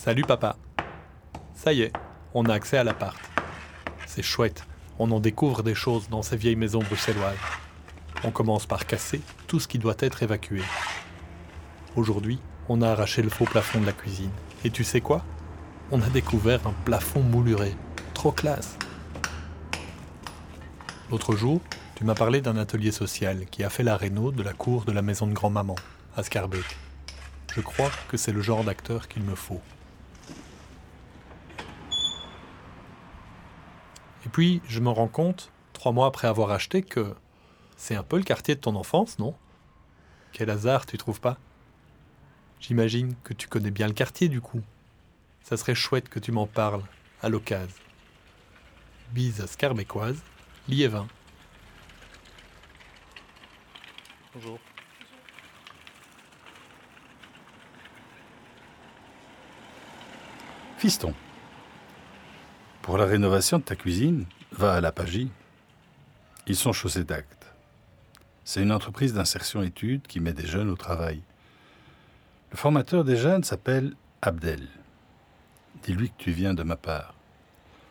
Salut papa. Ça y est, on a accès à l'appart. C'est chouette, on en découvre des choses dans ces vieilles maisons bruxelloises. On commence par casser tout ce qui doit être évacué. Aujourd'hui, on a arraché le faux plafond de la cuisine. Et tu sais quoi? On a découvert un plafond mouluré. Trop classe. L'autre jour, tu m'as parlé d'un atelier social qui a fait la réno de la cour de la maison de grand-maman, à Scarbeck. Je crois que c'est le genre d'acteur qu'il me faut. Et puis, je me rends compte, trois mois après avoir acheté, que c'est un peu le quartier de ton enfance, non? Quel hasard, tu trouves pas? J'imagine que tu connais bien le quartier du coup. Ça serait chouette que tu m'en parles, à l'occasion. Bise scarbécoise, Liévin. Bonjour. Fiston, pour la rénovation de ta cuisine, va à la Pagie. Ils sont chaussés d'actes. C'est une entreprise d'insertion études qui met des jeunes au travail. Le formateur des jeunes s'appelle Abdel. Dis-lui que tu viens de ma part.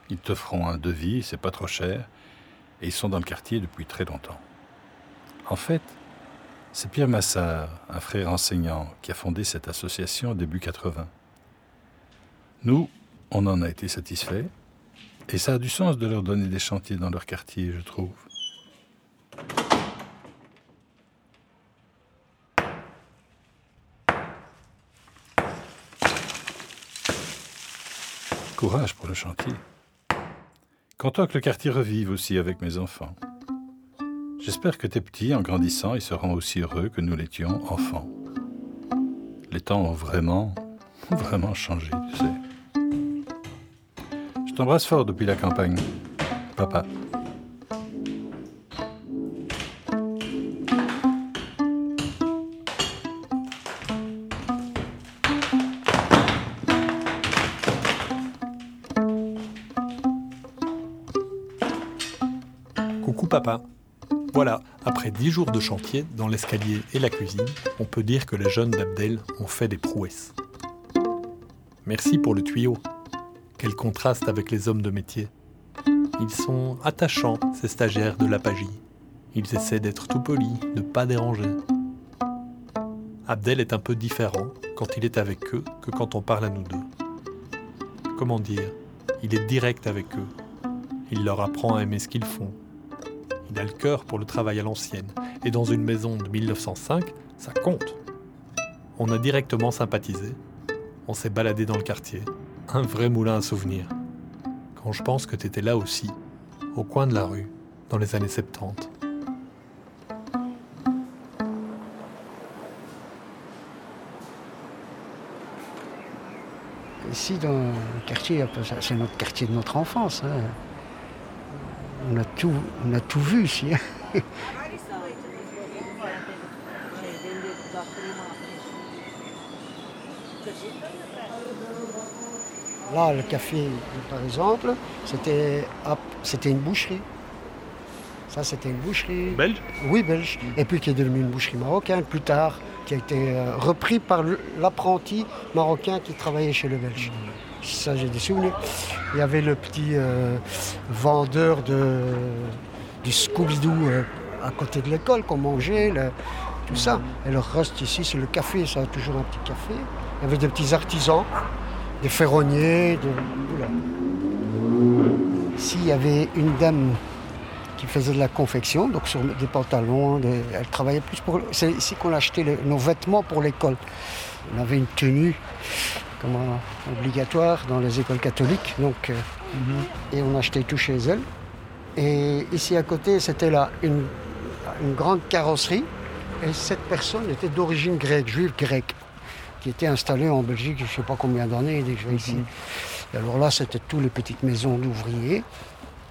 Ils te feront un devis, c'est pas trop cher, et ils sont dans le quartier depuis très longtemps. En fait, c'est Pierre Massard, un frère enseignant, qui a fondé cette association au début 80. Nous, on en a été satisfaits, et ça a du sens de leur donner des chantiers dans leur quartier, je trouve. Courage pour le chantier. Content que le quartier revive aussi avec mes enfants. J'espère que tes petits, en grandissant, ils seront aussi heureux que nous l'étions enfants. Les temps ont vraiment, vraiment changé, tu sais. T'embrasse fort depuis la campagne. Papa. Coucou papa. Voilà, après dix jours de chantier dans l'escalier et la cuisine, on peut dire que les jeunes d'Abdel ont fait des prouesses. Merci pour le tuyau. Quel contraste avec les hommes de métier. Ils sont attachants, ces stagiaires de l'Apagie. Ils essaient d'être tout polis, de pas déranger. Abdel est un peu différent quand il est avec eux que quand on parle à nous deux. Comment dire Il est direct avec eux. Il leur apprend à aimer ce qu'ils font, il a le cœur pour le travail à l'ancienne. Et dans une maison de 1905, ça compte. On a directement sympathisé. On s'est baladé dans le quartier. Un vrai moulin à souvenirs. Quand je pense que t'étais là aussi, au coin de la rue, dans les années 70. Ici, dans le quartier, c'est notre quartier de notre enfance. hein. On, a tout, on a tout vu ici. hein. Là, le café, par exemple, c'était une boucherie. Ça, c'était une boucherie. Belge? Oui, belge. Et puis qui est devenu une boucherie marocaine plus tard, qui a été euh, repris par l'apprenti marocain qui travaillait chez le belge. Ça, j'ai des souvenirs. Il y avait le petit euh, vendeur de, du Scooby-Doo euh, à côté de l'école qu'on mangeait, le- tout ça. Et le reste ici, c'est le café, ça a toujours un petit café. Il y avait des petits artisans, des ferronniers, de... oula. Ici, il y avait une dame qui faisait de la confection, donc sur des pantalons. des- Elle travaillait plus pour. C'est ici qu'on achetait les- nos vêtements pour l'école. On avait une tenue comment, obligatoire dans les écoles catholiques, donc, euh, et on achetait tout chez elle. Et ici à côté, c'était là une, une grande carrosserie. Et cette personne était d'origine grecque, juive grecque, qui était installée en Belgique, je ne sais pas combien d'années déjà ici. Et alors là, c'était toutes les petites maisons d'ouvriers.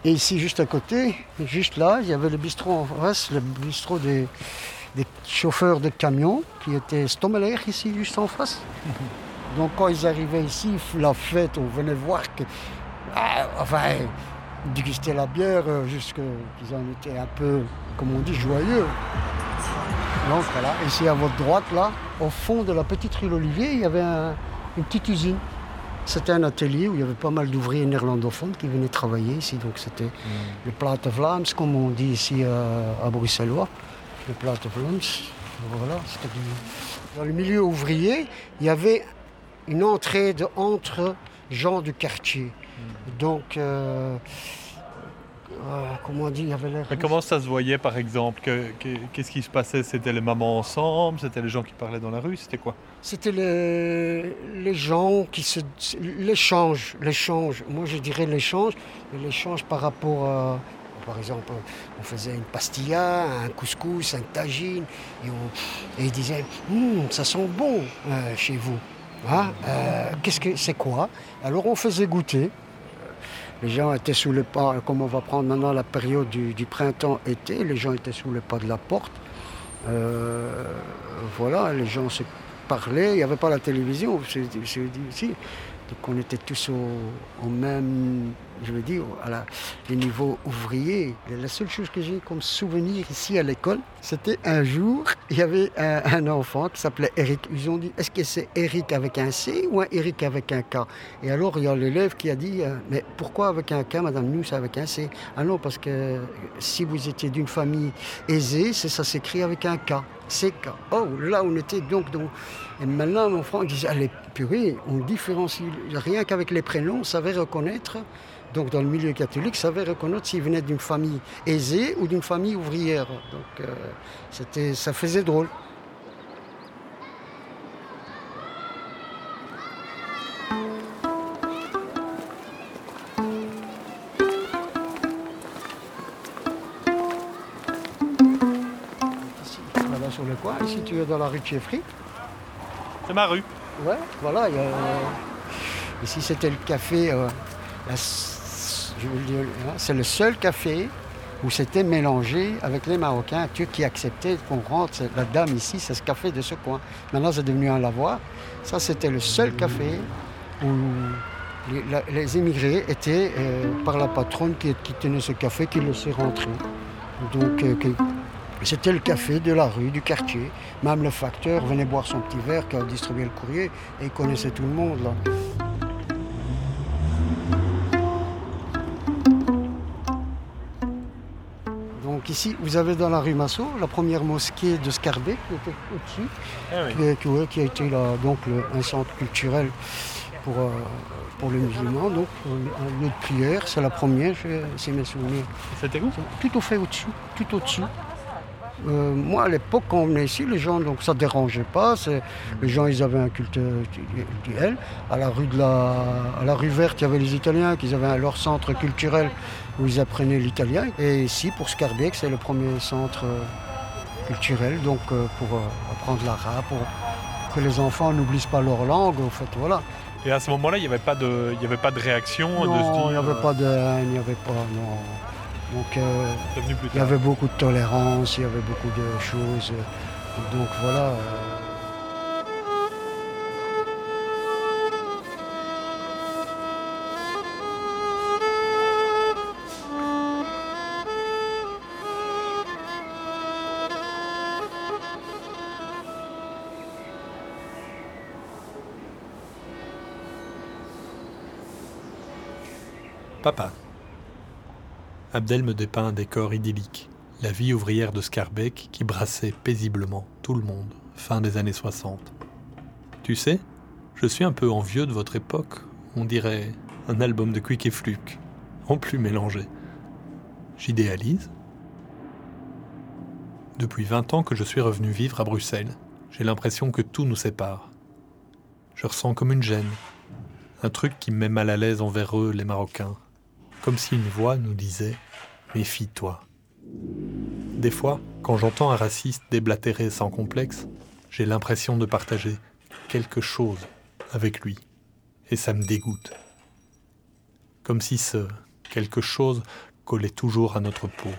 Et ici, juste à côté, juste là, il y avait le bistrot en face, le bistrot des, des chauffeurs de camions, qui était Stommeler ici, juste en face. Donc quand ils arrivaient ici, la fête, on venait voir que... Ah, enfin, déguster la bière, euh, jusque qu'ils en étaient un peu, comme on dit, joyeux. Donc voilà, ici à votre droite, là, au fond de la petite rue L'Olivier, il y avait un- une petite usine. C'était un atelier où il y avait pas mal d'ouvriers néerlandophones qui venaient travailler ici. Donc c'était le Plate Vlaams, comme on dit ici à, Bruxellois. Le Plate Vlaams. Voilà, c'était Dans le milieu ouvrier, il y avait une entraide entre gens du quartier. Donc, euh, euh, comment dire, il y avait l'air. comment ça se voyait par exemple Qu'est-ce qui se passait? C'était les mamans ensemble? C'était les gens qui parlaient dans la rue? C'était quoi? C'était les, les gens qui se. L'échange. L'échange. Moi je dirais l'échange. L'échange par rapport à. Par exemple, on faisait une pastilla, un couscous, un tagine, et, on, et ils disaient hum, Ça sent bon euh, chez vous. Hein euh, Qu'est-ce que c'est quoi? Alors on faisait goûter. Les gens étaient sous le pas, comme on va prendre maintenant la période du, printemps-été, les gens étaient sous le pas de la porte. Euh, voilà, les gens se parlaient, il n'y avait pas la télévision, je, je, je, donc on était tous au, même, je veux dire, à la, les. La seule chose que j'ai comme souvenir ici à l'école, c'était un jour, il y avait un, enfant qui s'appelait Eric. Ils ont dit, est-ce que c'est Eric avec un C ou un Eric avec un K? Et alors il y a l'élève qui a dit, euh, mais pourquoi avec un K, madame, nous avec un C Ah non, parce que si vous étiez d'une famille aisée, ça s'écrit avec un K. C'est K. Oh, là on était donc... donc et maintenant, mon frère disait, allez, purée, on différencie, rien qu'avec les prénoms, on savait reconnaître, donc dans le milieu catholique, on savait reconnaître s'il venait d'une famille aisée ou d'une famille ouvrière. Donc euh, ça faisait drôle. La rue. C'est ma rue. Ouais, voilà. ici, c'était le café. Euh, hein, c'est le seul café où c'était mélangé avec les Marocains, Turcs qui acceptaient qu'on rentre. La dame ici, c'est ce café de ce coin. Maintenant, c'est devenu un lavoir. Ça, c'était le seul café où les, immigrés étaient euh, par la patronne qui, tenait ce café qui laissait rentrer. Donc, euh, c'était le café de la rue, du quartier. Même le facteur venait boire son petit verre qui a distribué le courrier et il connaissait tout le monde là. Donc ici, vous avez dans la rue Massot la première mosquée de Scarbet qui était au-dessus, ah qui, a été là, donc un centre culturel pour, euh, pour les musulmans, donc un lieu de prière. C'est la première, c'est mes souvenirs. C'était où? Tout au fait au-dessus, tout au-dessus. Euh, moi, à l'époque, quand on venait ici, les gens, donc ça ne dérangeait pas. Les gens, ils avaient un culte duel. À la rue de la, à la rue verte, il y avait les Italiens qui avaient leur centre culturel où ils apprenaient l'italien. Et ici, pour Scarbeck, c'est le premier centre euh, culturel, donc euh, pour apprendre l'arabe, pour que les enfants n'oublient pas leur langue. En fait, voilà. Et à ce moment-là, il n'y avait pas de, il y avait pas de réaction Non, il n'y avait pas de il n'y avait pas, non. Donc euh, il y avait beaucoup de tolérance, il y avait beaucoup de choses. Donc voilà. Euh. Abdel me dépeint un décor idyllique, la vie ouvrière de Scarbeck qui brassait paisiblement tout le monde, fin des années 60. Tu sais, je suis un peu envieux de votre époque, on dirait un album de Quick et Fluke, en plus mélangé. J'idéalise Depuis 20 ans que je suis revenu vivre à Bruxelles, j'ai l'impression que tout nous sépare. Je ressens comme une gêne, un truc qui me met mal à l'aise envers eux, les Marocains, comme si une voix nous disait ⁇ Méfie-toi ⁇ Des fois, quand j'entends un raciste déblatérer sans complexe, j'ai l'impression de partager quelque chose avec lui, et ça me dégoûte. Comme si ce quelque chose collait toujours à notre peau.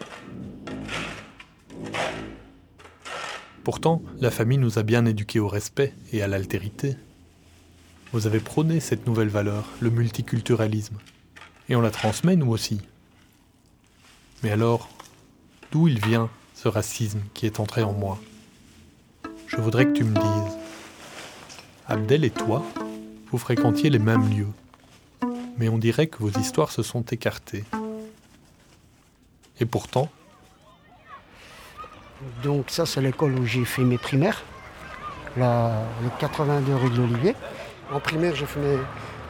Pourtant, la famille nous a bien éduqués au respect et à l'altérité. Vous avez prôné cette nouvelle valeur, le multiculturalisme, et on la transmet nous aussi. Mais alors, d'où il vient ce racisme qui est entré en moi? Je voudrais que tu me dises, Abdel et toi, Vous fréquentiez les mêmes lieux, mais on dirait que vos histoires se sont écartées. Et pourtant, Donc ça, c'est l'école où j'ai fait mes primaires, la, le 82 rue de l'Olivier. En primaire, j'ai fait mes,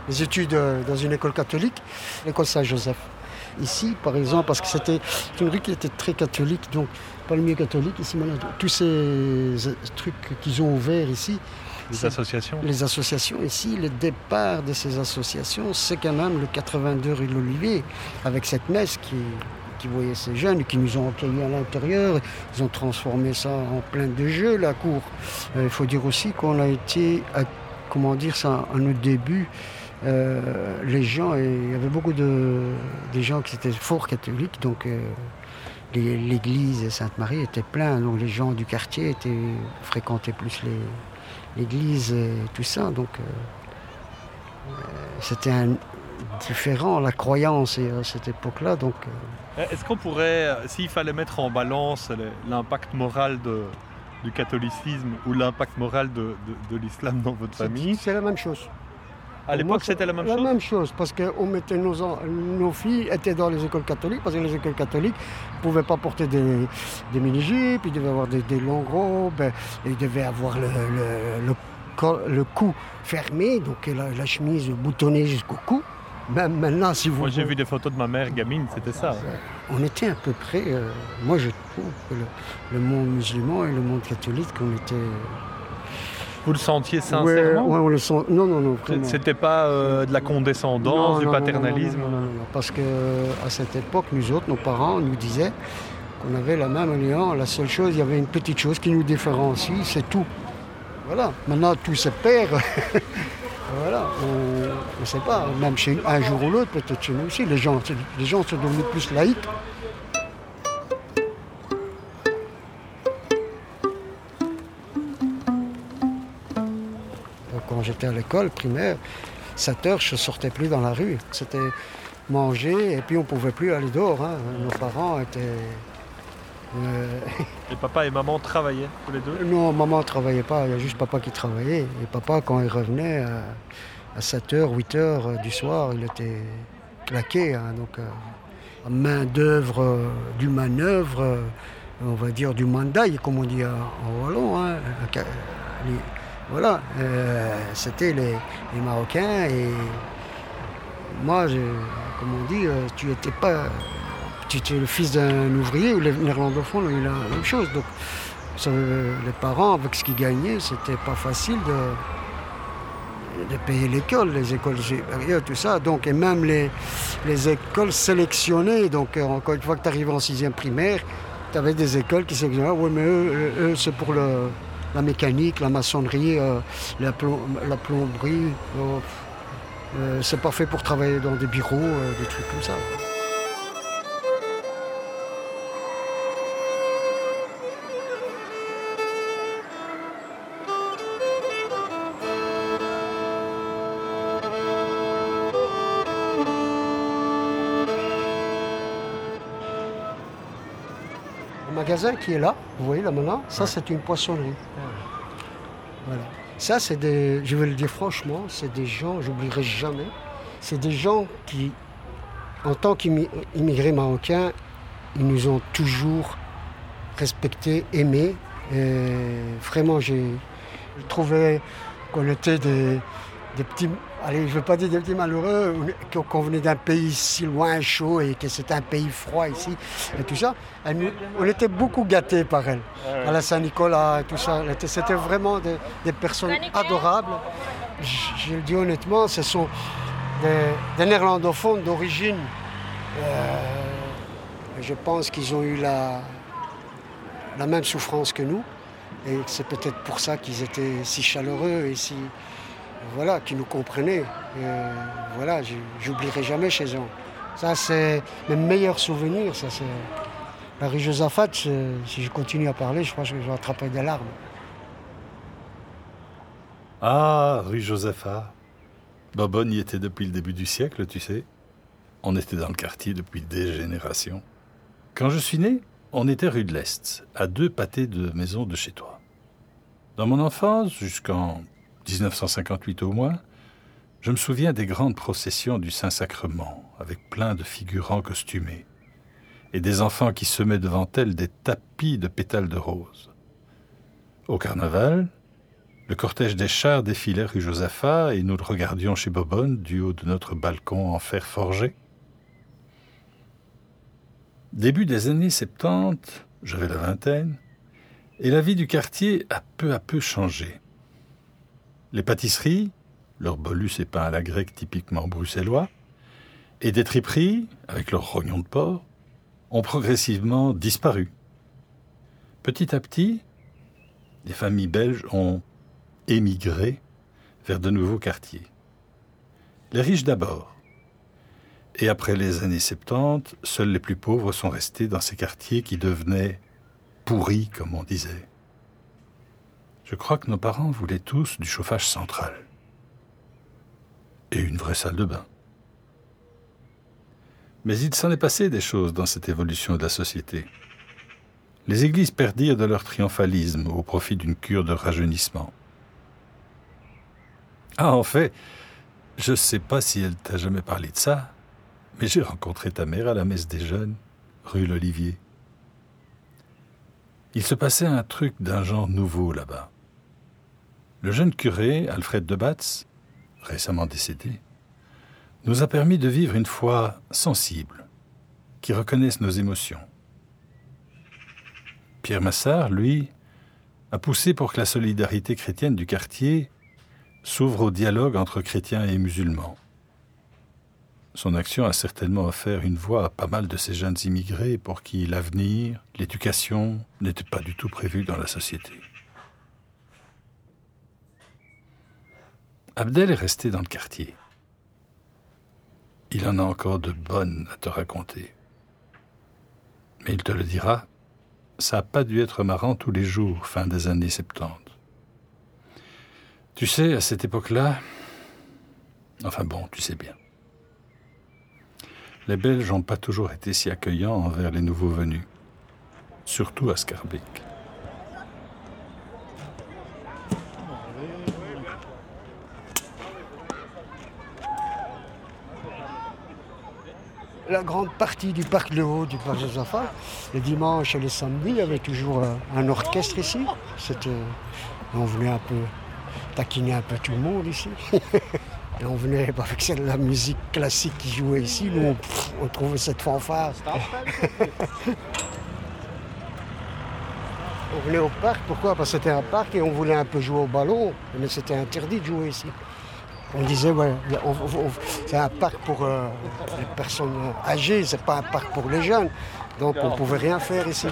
mes études euh, dans une école catholique, l'école Saint-Joseph. Ici, par exemple, parce que c'était une rue qui était très catholique, donc pas le mieux catholique. Ici, maintenant, tous ces euh, trucs qu'ils ont ouverts ici, les associations les associations ici, le départ de ces associations, c'est quand même le 82 rue de l'Olivier, avec cette messe qui, qui voyait ces jeunes, qui nous ont accueillis à l'intérieur. Ils ont transformé ça en plein de jeux, la cour. Euh, Il faut dire aussi qu'on a été, à- comment dire ça, à nos débuts, euh, les gens, et il y avait beaucoup de des gens qui étaient fort catholiques, donc euh, l'église Sainte-Marie était pleine, donc les gens du quartier étaient, fréquentaient plus l'église et tout ça, donc euh, euh, c'était différent, la croyance à cette époque-là, donc euh, Est-ce qu'on pourrait, euh, s'il fallait mettre en balance l'impact moral de- du catholicisme ou l'impact moral de, de- de l'islam dans votre famille, c'est la même chose. À l'époque c'était la même La chose même chose, parce que on mettait nos, nos filles étaient dans les écoles catholiques, parce que les écoles catholiques ne pouvaient pas porter des, des mini-jupes, ils devaient avoir des, des longues robes, ils devaient avoir le, le- le cou fermé, donc la, la chemise boutonnée jusqu'au cou. Même maintenant, si vous Moi j'ai vu des photos de ma mère gamine, c'était ça. on était à peu près, euh, moi je trouve que le, le monde musulman et le monde catholique, on était... Vous le sentiez sincèrement ouais, on le sent. Non, non, non. C'était pas euh, de la condescendance, Non, du non, paternalisme non, non, Parce que à cette époque, nous autres, nos parents nous disaient qu'on avait la même alliance. La seule chose, il y avait une petite chose qui nous différencie, c'est tout. Voilà. Maintenant, tout se perd. voilà. On ne sait pas. Même chez un jour ou l'autre, peut-être chez nous aussi, les gens, les gens sont devenus plus laïcs. J'étais à l'école primaire, 7 heures, je ne sortais plus dans la rue. C'était manger et puis on ne pouvait plus aller dehors. hein. Nos parents étaient... euh, Et papa et maman travaillaient tous les deux? Non, maman ne travaillait pas, il y a juste papa qui travaillait. Et papa, quand il revenait euh, à 7h, 8h du soir, il était claqué. hein. donc, euh, main d'œuvre, euh, du manœuvre, euh, on va dire du mandaille, comme on dit en, en wallon. hein. Voilà, euh, c'était les, Marocains et moi, comme on dit, euh, tu étais pas. Tu étais le fils d'un ouvrier ou les néerlandophones ont eu la même chose. Donc, les parents, avec ce qu'ils gagnaient, c'était pas facile de, payer l'école, les écoles supérieures, tout ça. Donc, et même les, les écoles sélectionnées. Donc, euh, encore une fois que tu arrives en sixième primaire, tu avais des écoles qui sélectionnaient. Oui, mais eux, eux, c'est pour le- la mécanique, la maçonnerie, euh, la, plom- la plomberie. euh, euh, c'est pas fait pour travailler dans des bureaux, des trucs comme ça. Magasin qui est là, vous voyez là maintenant, ça c'est une poissonnerie. Voilà. Ça c'est des, je vais le dire franchement, c'est des gens, j'oublierai jamais, c'est des gens qui, en tant qu'immigrés marocains, ils nous ont toujours respectés, aimés. Et vraiment, j'ai je trouvais qu'on était des, des petits, allez, je ne veux pas dire des petits malheureux, qu'on venait d'un pays si loin, chaud, et que c'était un pays froid ici, et tout ça. Elle on était beaucoup gâtés par elle, à la Saint-Nicolas, et tout ça. C'était vraiment des, des personnes adorables. Je, je le dis honnêtement, ce sont des, des néerlandophones d'origine. Euh, je pense qu'ils ont eu la, la même souffrance que nous. Et c'est peut-être pour ça qu'ils étaient si chaleureux et si. Voilà, qui nous comprenaient. Voilà, j'oublierai jamais chez eux. Ça, c'est mes meilleurs souvenirs. La rue Josaphat, si je continue à parler, je pense que je vais attraper des larmes. Ah, rue Josepha. Bobonne y était depuis le début du siècle, tu sais. On était dans le quartier depuis des générations. Quand je suis né, on était rue de l'Est, à deux pâtés de maisons de chez toi. Dans mon enfance, jusqu'en 1958 au moins, Je me souviens des grandes processions du Saint-Sacrement, avec plein de figurants costumés, et des enfants qui semaient devant elles des tapis de pétales de rose. Au carnaval, le cortège des chars défilait rue Josaphat et nous le regardions chez Bobonne du haut de notre balcon en fer forgé. Début des années 70, j'avais la vingtaine, et la vie du quartier a peu à peu changé. Les pâtisseries, leurs bolus et pains à la grecque typiquement bruxellois, et des triperies, avec leurs rognons de porc, ont progressivement disparu. Petit à petit, les familles belges ont émigré vers de nouveaux quartiers. Les riches d'abord. Et après les années 70, seuls les plus pauvres sont restés dans ces quartiers qui devenaient pourris, comme on disait. Je crois que nos parents voulaient tous du chauffage central. Et une vraie salle de bain. Mais il s'en est passé des choses dans cette évolution de la société. Les églises perdirent de leur triomphalisme au profit d'une cure de rajeunissement. Ah, en fait, je ne sais pas si elle t'a jamais parlé de ça, mais j'ai rencontré ta mère à la messe des jeunes, rue l'Olivier. Il se passait un truc d'un genre nouveau là-bas. Le jeune curé, Alfred de Batz, récemment décédé, nous a permis de vivre une foi sensible, qui reconnaisse nos émotions. Pierre Massard, lui, a poussé pour que la solidarité chrétienne du quartier s'ouvre au dialogue entre chrétiens et musulmans. Son action a certainement offert une voix à pas mal de ces jeunes immigrés pour qui l'avenir, l'éducation n'étaient pas du tout prévus dans la société. Abdel est resté dans le quartier. Il en a encore de bonnes à te raconter. Mais il te le dira, ça n'a pas dû être marrant tous les jours, fin des années 70. Tu sais, à cette époque-là, enfin bon, tu sais bien. Les Belges n'ont pas toujours été si accueillants envers les nouveaux venus, surtout à Scarbeck. La grande partie du parc Le Haut, du parc Josaphat, les dimanches et les samedis, il y avait toujours euh, un orchestre ici. C'était, on venait un peu taquiner un peu tout le monde ici. Et on venait avec la musique classique qui jouait ici, nous on, trouvait cette fanfare. on venait au parc, pourquoi? Parce que c'était un parc et on voulait un peu jouer au ballon, mais c'était interdit de jouer ici. On disait, ouais, c'est un parc pour euh, les personnes âgées, c'est pas un parc pour les jeunes. Donc on ne pouvait rien faire ici.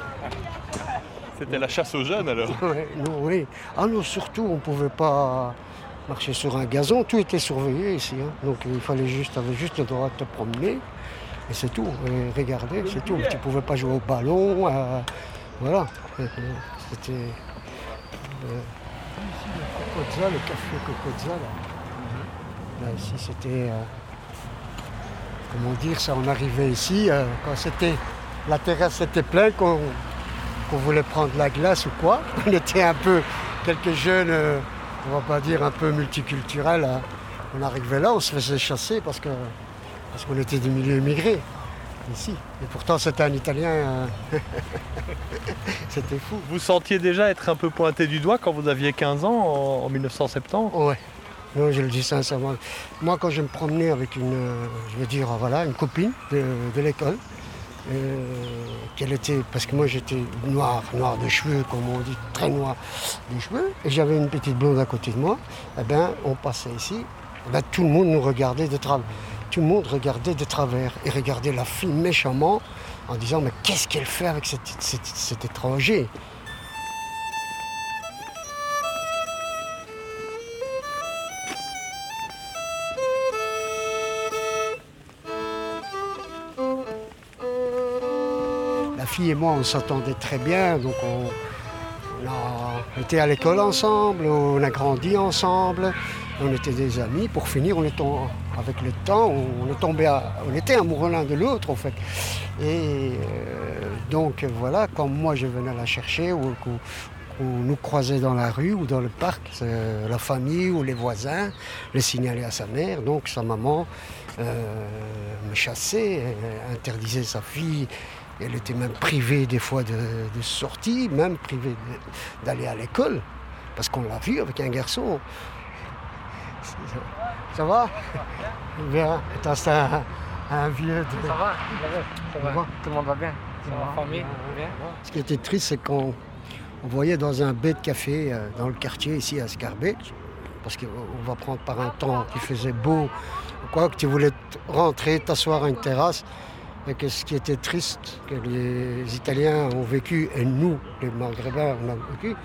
C'était la chasse aux jeunes alors Oui. Ah non, surtout, on ne pouvait pas marcher sur un gazon, tout était surveillé ici. Hein. Donc il fallait juste, avait juste le droit de te promener. Et c'est tout. Et regarder, c'est tout. Tu ne pouvais pas jouer au ballon. Euh, voilà. C'était. Euh, le café Cocozza, là. Ici, c'était. Euh, comment dire ça On arrivait ici, quand c'était. La terrasse était pleine, qu'on qu'on voulait prendre la glace ou quoi. On était un peu quelques jeunes, euh, on va pas dire un peu multiculturels. Hein. On arrivait là, on se faisait chasser parce que parce qu'on était des milieux immigrés ici. Et pourtant c'était un Italien. Euh, c'était fou. Vous sentiez déjà être un peu pointé du doigt quand vous aviez 15 ans en, 1970 Ouais. Non, je le dis sincèrement. Moi, quand je me promenais avec une, euh, je dire, voilà, une copine de l'école, euh, qu'elle était, parce que moi j'étais noir, noir de cheveux, comme on dit, très noir de cheveux, et j'avais une petite blonde à côté de moi, eh ben on passait ici, eh ben, tout le monde nous regardait de travers. Tout le monde regardait de travers et regardait la fille méchamment en disant mais qu'est-ce qu'elle fait avec cet étranger? Et moi, on s'entendait très bien. Donc on, a été à l'école ensemble, on a grandi ensemble, on était des amis. Pour finir, on est avec le temps, on, est tombé on était amoureux l'un de l'autre en fait. Et euh, donc voilà, quand moi je venais la chercher ou on nous croisait dans la rue ou dans le parc, la famille ou les voisins le signalaient à sa mère, donc sa maman euh, me chassait, interdisait sa fille, elle était même privée des fois de, de sortie, même privée d'aller à l'école, parce qu'on l'a vu avec un garçon. Ça va? Bien. C'est un, un, vieux. De... Ça va Ça va, Tout le monde va bien? Ça va, famille? Bien? Ce qui était triste, c'est qu'on on voyait dans un baie de café euh, dans le quartier ici à Scarbeck, parce qu'on va prendre par un temps qui faisait beau, quoi, que tu voulais rentrer, t'asseoir à une terrasse. Et ce qui était triste, que les Italiens ont vécu, et nous, les Maghrébins, on a vécu,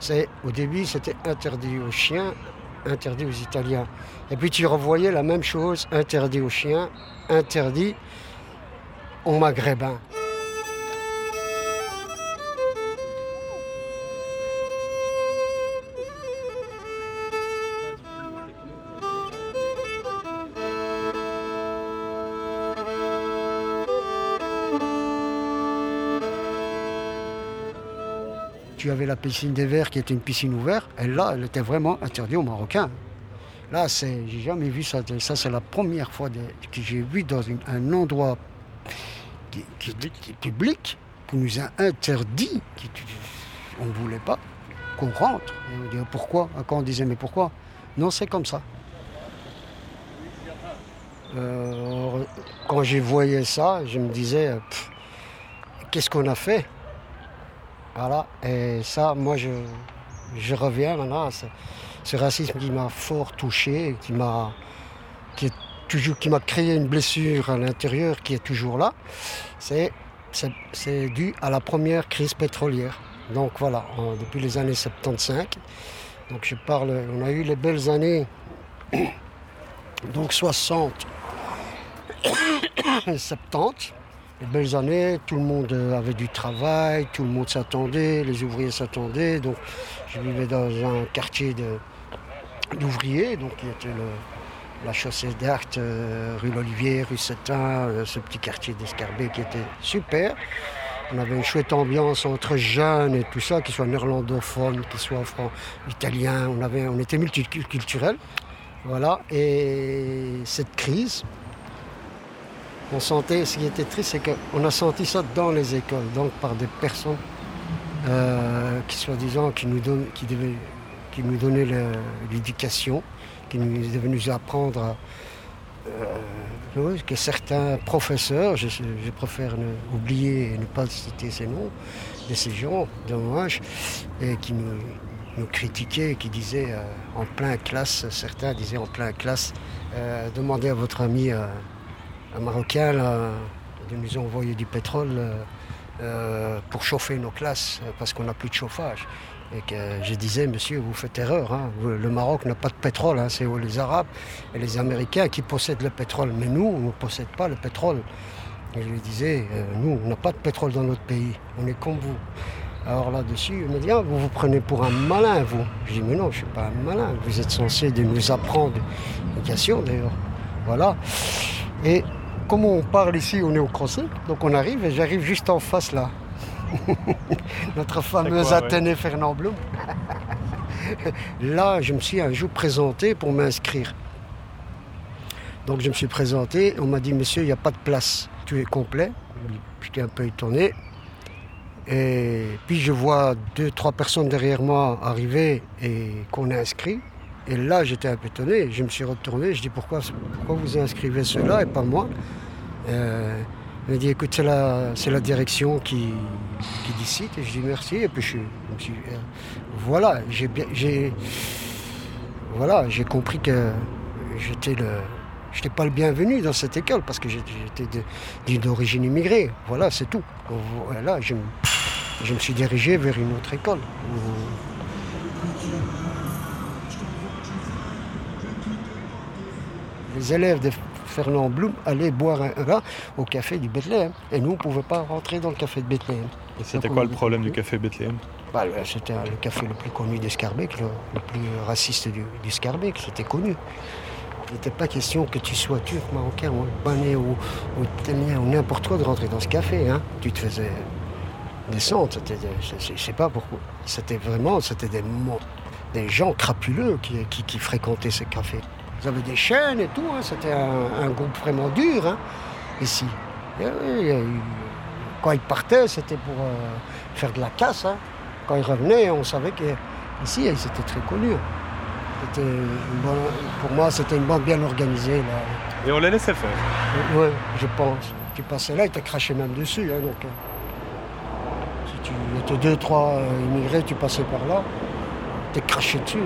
c'est au début c'était interdit aux chiens, interdit aux Italiens. Et puis tu revoyais la même chose, interdit aux chiens, interdit aux Maghrébins. Tu avais la piscine des Verts qui était une piscine ouverte, et là, elle était vraiment interdite aux Marocains. Là, c'est, j'ai jamais vu ça. Ça, c'est la première fois que j'ai vu dans un endroit qui, qui, public qu'on nous a interdit, on ne voulait pas qu'on rentre. on disait pourquoi? Quand on disait mais pourquoi? Non, c'est comme ça. Euh, quand j'ai voyé ça, je me disais, qu'est-ce qu'on a fait? Voilà, et ça, moi, je, je reviens maintenant à ce, racisme qui m'a fort touché, qui m'a qui est toujours qui m'a créé une blessure à l'intérieur qui est toujours là. C'est c'est dû à la première crise pétrolière. Donc voilà, depuis les années 75. Donc je parle, on a eu les belles années, donc 60 et 70 les belles années, tout le monde avait du travail, tout le monde s'attendait, les ouvriers s'attendaient. Donc je vivais dans un quartier d'ouvriers, donc qui était la chaussée d'Arc, euh, rue l'Olivier, rue Setin, euh, ce petit quartier d'Escarbet qui était super. On avait une chouette ambiance entre jeunes et tout ça, qu'ils soient néerlandophones, qu'ils soient italiens, on, on était multiculturels. Voilà, et cette crise, on sentait, ce qui était triste, c'est qu'on a senti ça dans les écoles, donc par des personnes euh, qui, soi-disant, qui nous, qui, qui nous donnaient l'éducation, qui nous devaient nous apprendre euh, que certains professeurs, je, préfère oublier et ne pas citer ces noms, de ces gens, dommage, et qui nous, critiquaient, qui disaient euh, en plein classe, certains disaient en plein classe, demandez à votre ami un Marocain de nous du pétrole euh, euh, pour chauffer nos classes parce qu'on n'a plus de chauffage. Et que je disais, monsieur, vous faites erreur. Hein. Le Maroc n'a pas de pétrole. Hein. C'est les Arabes et les Américains qui possèdent le pétrole. Mais nous, on ne possède pas le pétrole. Je lui disais, euh, nous, on n'a pas de pétrole dans notre pays. On est comme vous. Alors là-dessus, il me dit, ah, vous vous prenez pour un malin, vous. Je dis, mais non, je ne suis pas un malin. Vous êtes censé de nous apprendre l'éducation, d'ailleurs. Voilà. Et comme on parle ici, on est au crochet, donc on arrive et j'arrive juste en face là. Notre fameuse Athénée Fernand Blum. là, je me suis un jour présenté pour m'inscrire. Donc je me suis présenté, on m'a dit monsieur, il n'y a pas de place, tu es complet. J'étais un peu étonné. Et puis je vois deux, trois personnes derrière moi arriver et qu'on est inscrit. Et là, j'étais un peu étonné. Je me suis retourné. Je dis pourquoi, pourquoi vous inscrivez cela et pas moi? Euh, Il m'a dit écoute, c'est la, direction qui, décide. Et je dis merci. Et puis je, je euh, voilà, j'ai voilà, j'ai compris que j'étais le j'étais pas le bienvenu dans cette école parce que j'étais d'origine immigrée. Voilà, c'est tout. Je, je me suis dirigé vers une autre école. Les élèves de Fernand Blum allaient boire un vin au café du Bethléem. Et nous, on ne pouvait pas rentrer dans le café de Bethléem. Et c'était quoi le problème du café Bethléem? Bah, C'était le café le plus connu d'Escarbec, le, le, plus raciste du, du c'était connu. Il n'était pas question que tu sois turc, marocain, ou albanais, ou, italien, ou n'importe quoi de rentrer dans ce café. Hein. Tu te faisais descente. Je ne sais pas pourquoi. C'était vraiment c'était des, des gens crapuleux qui, fréquentaient ce café. Ils avaient des chaînes et tout. Hein. C'était un, groupe vraiment dur hein, ici. quand ils partaient, c'était pour euh, faire de la casse. Hein. Quand ils revenaient, on savait qu'ici, ils étaient très connus. pour moi, c'était une bande bien organisée. Et on les laissait faire Oui, je pense. Tu passais là, ils te crachaient même dessus. donc, euh, si tu étais deux, trois euh, immigrés, tu passais par là, t'es craché dessus.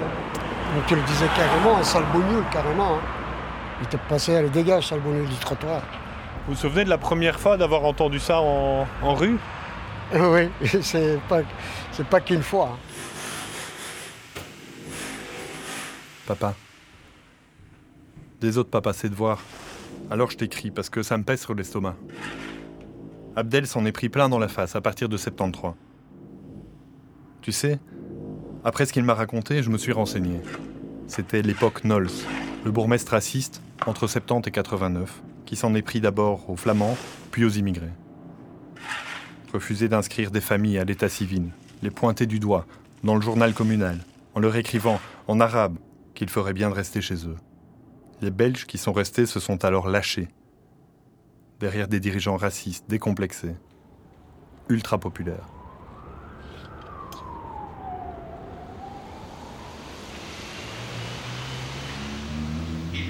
Donc tu le disais carrément, un sale carrément. Hein. Il te passait, allez, dégage, sale du trottoir. Vous vous souvenez de la première fois d'avoir entendu ça en, rue? Oui, c'est pas, pas qu'une fois. Hein. Papa. Des autres pas passés de voir. Alors je t'écris parce que ça me pèse sur l'estomac. Abdel s'en est pris plein dans la face à partir de 73. Tu sais, après ce qu'il m'a raconté, je me suis renseigné. C'était l'époque Knowles, le bourgmestre raciste entre 70 et 89, qui s'en est pris d'abord aux Flamands, puis aux immigrés. Refuser d'inscrire des familles à l'état civil, les pointer du doigt dans le journal communal, en leur écrivant en arabe qu'il ferait bien de rester chez eux. Les Belges qui sont restés se sont alors lâchés, derrière des dirigeants racistes, décomplexés, ultra populaires.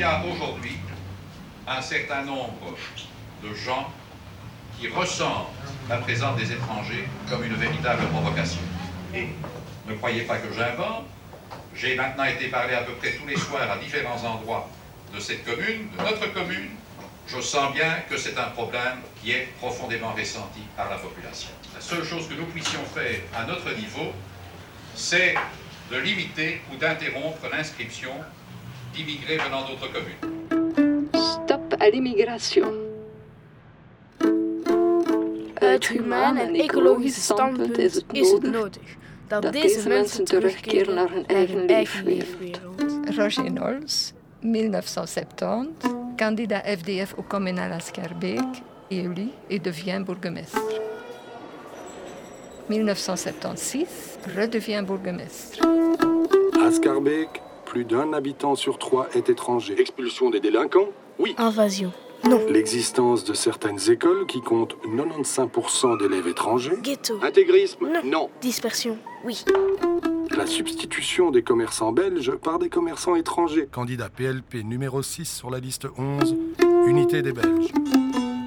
Y a aujourd'hui un certain nombre de gens qui ressentent la présence des étrangers comme une véritable provocation. Et ne croyez pas que j'invente, j'ai maintenant été parlé à peu près tous les soirs à différents endroits de cette commune, de notre commune. Je sens bien que c'est un problème qui est profondément ressenti par la population. La seule chose que nous puissions faire à notre niveau, c'est de limiter ou d'interrompre l'inscription d'immigrés venant d'autres communes. Stop à l'immigration. Uit humaan en ecologisch standpunt is het nodig dat deze mensen terugkeren naar hun eigen leefwereld. Roger Nols, 1970, candidat FDF au communal à Scarbeek, élu et devient bourgmestre. 1976, redevient bourgmestre. À Scarbeek, plus d'un habitant sur trois est étranger. Expulsion des délinquants Oui. Invasion Non. L'existence de certaines écoles qui comptent 95% d'élèves étrangers Ghetto. Intégrisme Non. Dispersion Oui. La substitution des commerçants belges par des commerçants étrangers. Candidat PLP numéro 6 sur la liste 11, Unité des Belges.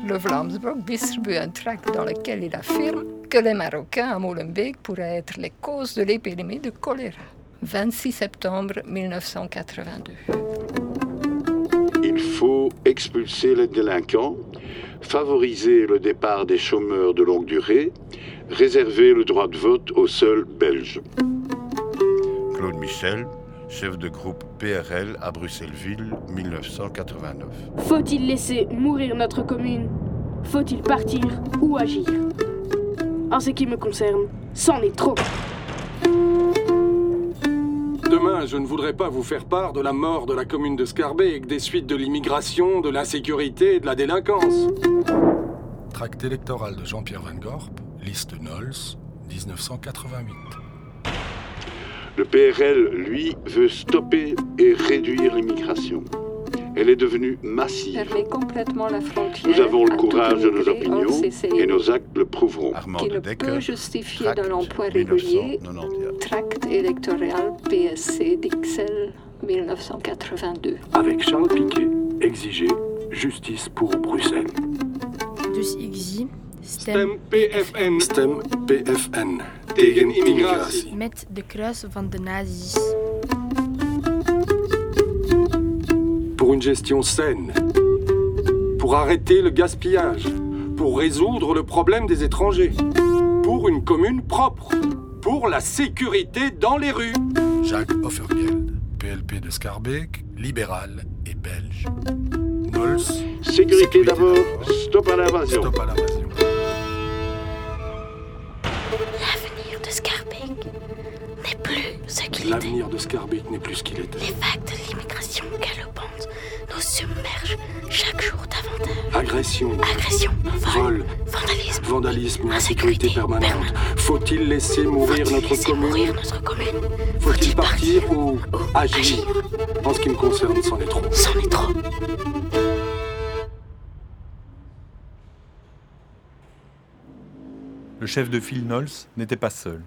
Le Vlaamsblok distribue un tract dans lequel il affirme que les Marocains à Molenbeek pourraient être les causes de l'épidémie de choléra. 26 septembre 1982. Il faut expulser les délinquants, favoriser le départ des chômeurs de longue durée, réserver le droit de vote aux seuls Belges. Claude Michel, chef de groupe PRL à Bruxelles-Ville, 1989. Faut-il laisser mourir notre commune? Faut-il partir ou agir? En ce qui me concerne, c'en est trop. Demain, je ne voudrais pas vous faire part de la mort de la commune de Scarbeck, des suites de l'immigration, de l'insécurité et de la délinquance. Tract électoral de Jean-Pierre Van Gorp, liste Knowles, 1988. Le PRL, lui, veut stopper et réduire l'immigration. Elle est devenue massive. complètement la Nous avons le courage de nos opinions et nos actes le prouveront. qui ne peut justifier de l'emploi régulier. Tract électoral PSC d'Ixelles 1982. Avec Charles Piquet, exiger justice pour Bruxelles. Dus ik Stem PFN. Stem PFN. Tegen immigratie. Met de kruis van de nazi's. Pour une gestion saine, pour arrêter le gaspillage, pour résoudre le problème des étrangers, pour une commune propre, pour la sécurité dans les rues. Jacques Offergeld, PLP de Scarbeck, libéral et belge. Nols. Sécurité, d'abord, stop à l'invasion. Stop à l'invasion. L'avenir de Scarbeck n'est plus ce qu'il était. L'avenir de Scarbeck n'est plus ce qu'il était. Les vagues de l'immigration galopante nous chaque jour davantage. Agression. Agression. Vol. Vandalisme. Vandalisme. Insécurité permanente. Faut-il laisser mourir, Faut notre, laisser commune? mourir notre commune? Faut-il partir ou agir? En ce qui me concerne, c'en est trop. C'en est trop. Le chef de file Nols n'était pas seul.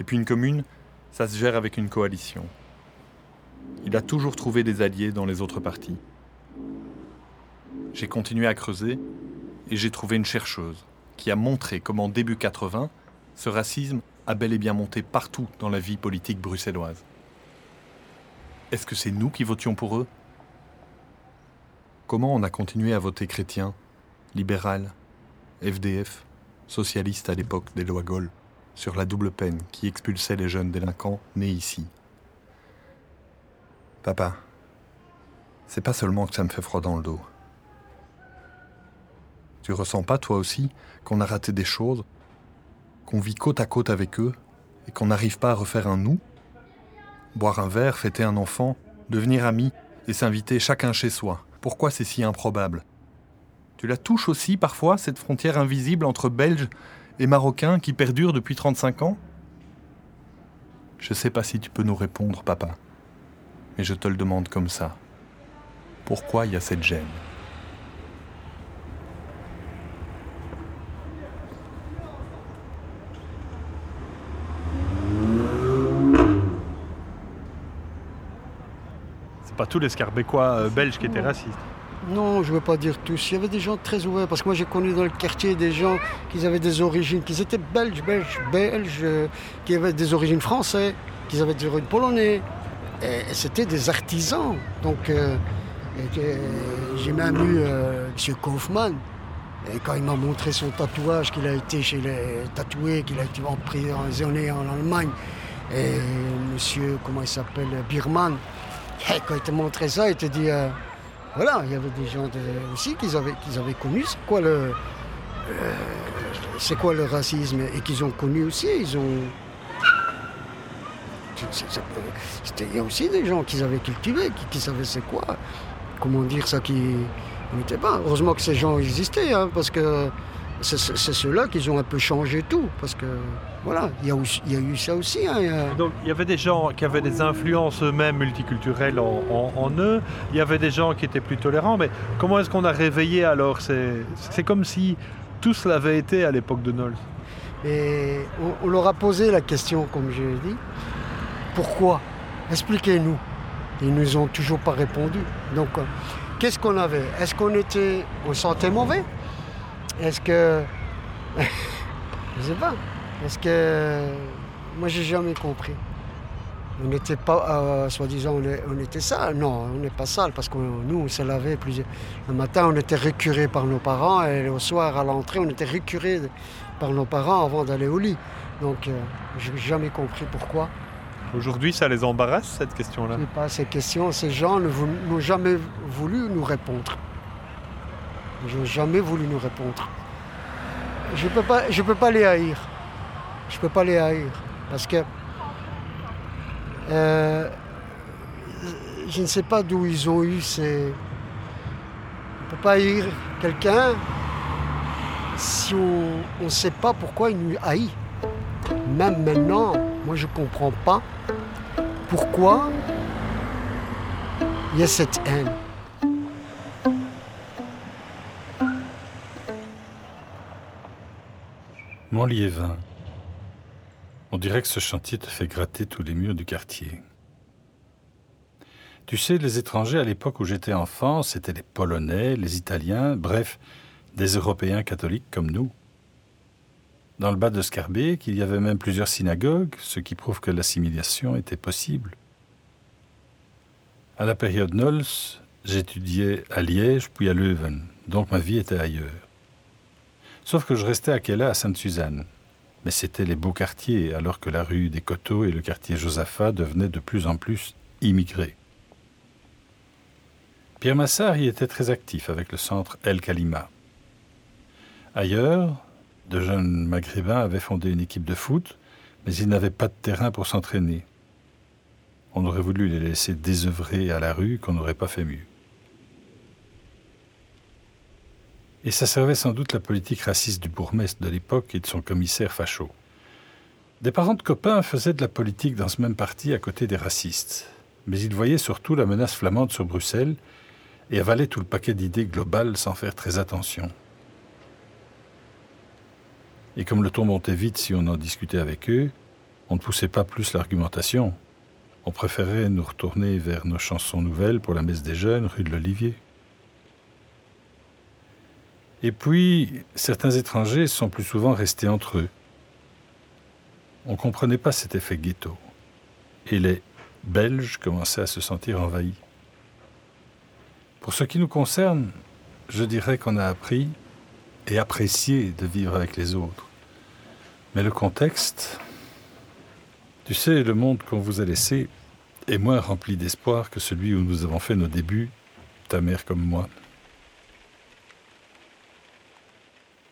Et puis une commune, ça se gère avec une coalition. Il a toujours trouvé des alliés dans les autres partis. J'ai continué à creuser et j'ai trouvé une chercheuse qui a montré comment début 80, ce racisme a bel et bien monté partout dans la vie politique bruxelloise. Est-ce que c'est nous qui votions pour eux? Comment on a continué à voter chrétien, libéral, FDF, socialiste à l'époque des lois Gaulle, sur la double peine qui expulsait les jeunes délinquants nés ici? Papa, c'est pas seulement que ça me fait froid dans le dos. Tu ressens pas, toi aussi, qu'on a raté des choses, qu'on vit côte à côte avec eux, et qu'on n'arrive pas à refaire un nous? Boire un verre, fêter un enfant, devenir amis et s'inviter chacun chez soi. Pourquoi c'est si improbable? Tu la touches aussi parfois, cette frontière invisible entre Belges et Marocains qui perdure depuis 35 ans? Je sais pas si tu peux nous répondre, papa, mais je te le demande comme ça. Pourquoi il y a cette gêne? C'est pas tous les Scarbécois euh, belges qui étaient racistes. Non, je ne veux pas dire tous. Il y avait des gens très ouverts, parce que moi j'ai connu dans le quartier des gens qui avaient des origines, qui étaient belges, belges, belges, euh, qui avaient des origines françaises, qui avaient des origines polonais. Et c'était des artisans. Donc euh, que- j'ai même eu euh, M. Kaufmann. Et quand il m'a montré son tatouage, qu'il a été chez les tatoués, qu'il a été emprisonné en Allemagne, et monsieur, comment il s'appelle, Birman, et quand il t'a montré ça, il te dit, euh, voilà, il y avait des gens aussi qu'ils avaient, qu'ils connu c'est quoi le, euh, le racisme? Et qu'ils ont connu aussi. Ils ont, c'est- c'est- c'est- c'était- il y a aussi des gens qui avaient cultivé, qui, qui savaient c'est quoi, comment dire ça, qui n'étaient pas. Heureusement que ces gens existaient, hein, parce que c'est ceux-là qui ont un peu changé tout, parce que voilà, il y a, aussi- il y a eu ça aussi. hein, il y a- Donc il y avait des gens qui avaient des influences eux-mêmes multiculturelles en, en- en eux, il y avait des gens qui étaient plus tolérants, mais comment est-ce qu'on a réveillé alors C'est comme si tous l'avaient été à l'époque de Knowles. Et on, on leur a posé la question, comme je l'ai dit, pourquoi? Expliquez-nous. Ils nous ont toujours pas répondu. Donc, euh, qu'est-ce qu'on avait? Est-ce qu'on était, on sentait mauvais? Est-ce que, je sais pas. Est-ce que, moi, j'ai jamais compris. On n'était pas, euh, soi-disant, on, était sale. Non, on n'est pas sale parce que nous, on se lavait plusieurs. Le matin, on était récurés par nos parents et au soir, à l'entrée, on était récurés par nos parents avant d'aller au lit. Donc, euh, je n'ai jamais compris pourquoi. Aujourd'hui, ça les embarrasse cette question-là ces questions. Ces gens n'ont jamais voulu nous répondre. Ils n'ont jamais voulu nous répondre. Je ne peux, pas- peux pas les haïr. Je ne peux pas les haïr. Parce que euh, je ne sais pas d'où ils ont eu ces. On ne peut pas haïr quelqu'un si on ne sait pas pourquoi il nous haït. Même maintenant, moi je ne comprends pas pourquoi il y a cette haine. Mon liévin. On dirait que ce chantier te fait gratter tous les murs du quartier. Tu sais, les étrangers à l'époque où j'étais enfant, c'était les Polonais, les Italiens, bref, des Européens catholiques comme nous. Dans le bas de Scarbeck, il y avait même plusieurs synagogues, ce qui prouve que l'assimilation était possible. À la période Nols, j'étudiais à Liège puis à Leuven, donc ma vie était ailleurs. Sauf que je restais à Kella à Sainte-Suzanne. Mais c'était les beaux quartiers, alors que la rue des Coteaux et le quartier Josaphat devenaient de plus en plus immigrés. Pierre Massard y était très actif avec le centre El Kalima. Ailleurs, de jeunes maghrébins avaient fondé une équipe de foot, mais ils n'avaient pas de terrain pour s'entraîner. On aurait voulu les laisser désœuvrer à la rue qu'on n'aurait pas fait mieux. Et ça servait sans doute la politique raciste du bourgmestre de l'époque et de son commissaire facho. Des parents de copains faisaient de la politique dans ce même parti à côté des racistes. Mais ils voyaient surtout la menace flamande sur Bruxelles et avalaient tout le paquet d'idées globales sans faire très attention. Et comme le ton montait vite si on en discutait avec eux, on ne poussait pas plus l'argumentation. On préférait nous retourner vers nos chansons nouvelles pour la messe des jeunes, rue de l'Olivier. Et puis, certains étrangers sont plus souvent restés entre eux. On ne comprenait pas cet effet ghetto. Et les Belges commençaient à se sentir envahis. Pour ce qui nous concerne, je dirais qu'on a appris et apprécié de vivre avec les autres. Mais le contexte, tu sais, le monde qu'on vous a laissé est moins rempli d'espoir que celui où nous avons fait nos débuts, ta mère comme moi.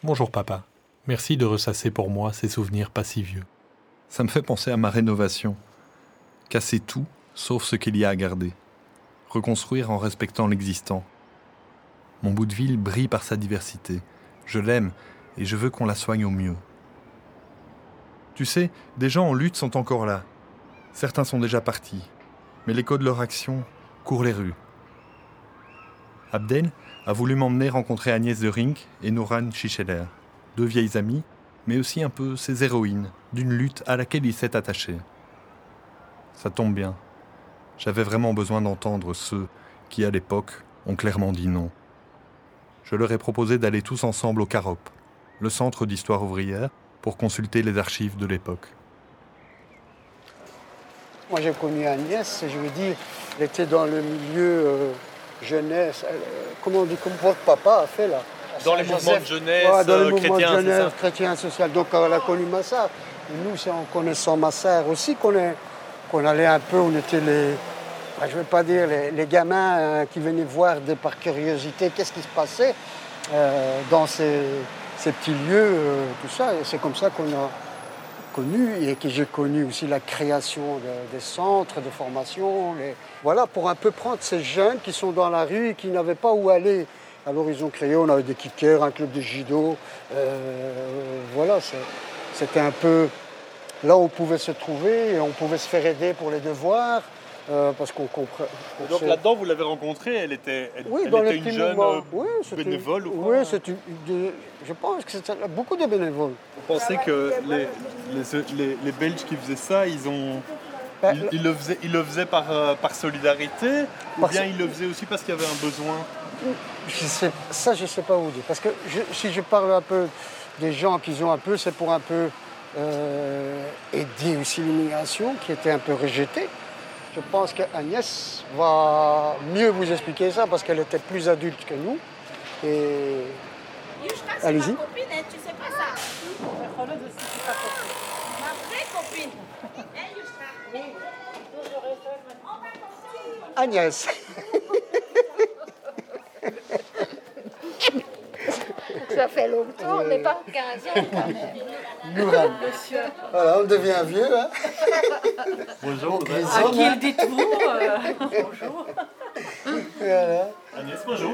Bonjour papa. Merci de ressasser pour moi ces souvenirs pas si vieux. Ça me fait penser à ma rénovation. Casser tout, sauf ce qu'il y a à garder. Reconstruire en respectant l'existant. Mon bout de ville brille par sa diversité. Je l'aime et je veux qu'on la soigne au mieux. Tu sais, des gens en lutte sont encore là. Certains sont déjà partis. Mais l'écho de leur action court les rues. Abdel a voulu m'emmener rencontrer Agnès de Rink et Nouran Chicheler, deux vieilles amies mais aussi un peu ses héroïnes d'une lutte à laquelle il s'est attaché. Ça tombe bien. J'avais vraiment besoin d'entendre ceux qui, à l'époque, ont clairement dit non. Je leur ai proposé d'aller tous ensemble au CAROP, le centre d'histoire ouvrière, pour consulter les archives de l'époque. Moi j'ai connu Agnès, je veux dire, elle était dans le milieu euh, jeunesse, euh, comment on dit, comme votre papa a fait là? Dans les mouvements de jeunesse ouais, dans les mouvements de jeunesse, chrétien social. Donc elle a connu Massard. Nous, c'est en connaissant Massard aussi qu'on qu'on allait un peu, on était les, je ne vais pas dire les, gamins euh, qui venaient voir par curiosité qu'est-ce qui se passait euh, dans ces, petits lieux, euh, tout ça. C'est comme ça qu'on a connu et que j'ai connu aussi la création des centres de formation. Voilà, pour un peu prendre ces jeunes qui sont dans la rue et qui n'avaient pas où aller alors ils ont créé, on avait des kickers, un club de judo. Voilà, c'était un peu là où on pouvait se trouver et on pouvait se faire aider pour les devoirs. Euh, parce qu'on comprend. Donc là-dedans, vous l'avez rencontrée, elle était, elle, oui, était une jeune euh, oui, bénévole ou Oui, c'est je pense que c'était beaucoup de bénévoles. Vous pensez que les, les, les, Belges qui faisaient ça, ils ont. Ben, ils, le faisaient, ils le faisaient par, par solidarité ou bien ils le faisaient aussi parce qu'il y avait un besoin? Je sais, ça, je ne sais pas vous dire. Parce que si je parle un peu des gens qui ont un peu, c'est pour un peu euh, aider aussi l'immigration qui était un peu rejetée. Je pense qu'Agnès va mieux vous expliquer ça parce qu'elle était plus adulte que nous. Et allez-y. copine, hein, tu sais pas ça. Ma vraie copine. Agnès. Ça fait longtemps, mais pas 15 ans quand même. Voilà, on devient vieux. Hein bonjour. À qui le dites-vous euh, Bonjour. Voilà. Agnès, bonjour.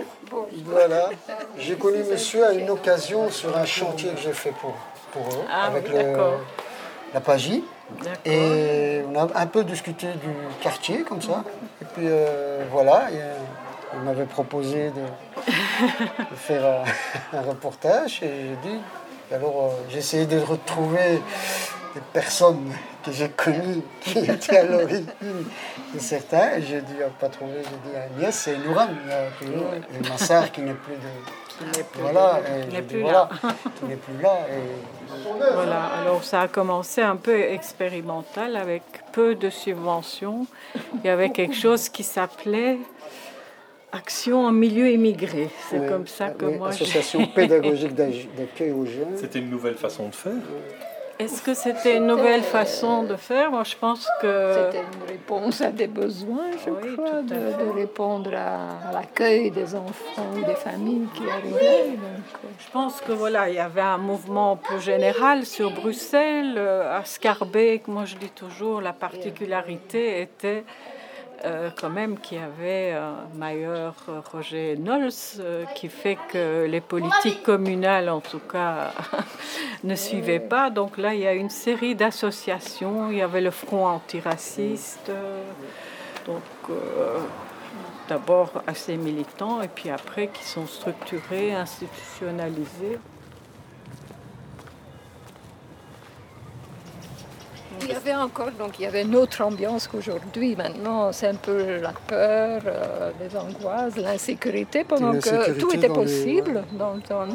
Voilà. J'ai connu monsieur à une occasion sur un chantier que j'ai fait pour, pour eux, ah, avec le, la Pagie. Et on a un peu discuté du quartier, comme ça. Et puis euh, voilà. Et, il m'avait proposé de, faire un, reportage et j'ai dit. Alors euh, j'ai essayé de retrouver des personnes que j'ai connues qui étaient à l'origine de certains. Et j'ai dit, pas trouvé, j'ai dit Agnès, c'est Nouran, et ma sœur qui n'est plus de. Qui n'est plus, voilà, plus là. qui n'est plus là. Voilà, alors ça a commencé un peu expérimental avec peu de subventions. Il y avait quelque chose qui s'appelait Action en milieu immigré, c'est comme ça que moi. Association pédagogique d'accueil aux jeunes. C'était une nouvelle façon de faire. Est-ce que c'était une nouvelle façon de faire? Moi, je pense que. C'était une réponse à des besoins, je crois, de, répondre à, l'accueil des enfants ou des familles qui arrivaient. Euh. Je pense que voilà, il y avait un mouvement plus général sur Bruxelles. Euh, à Scarbeck, moi je dis toujours, la particularité était euh, quand même qu'il y avait un meilleur Roger Knowles qui fait que les politiques communales, en tout cas, ne suivaient pas. Donc là, il y a une série d'associations. Il y avait le Front antiraciste. donc, d'abord assez militants et puis après qui sont structurés, institutionnalisés. Il y avait encore, donc il y avait une autre ambiance qu'aujourd'hui. Maintenant, c'est un peu la peur, euh, les angoisses, l'insécurité, pendant que tout était possible dans le temps.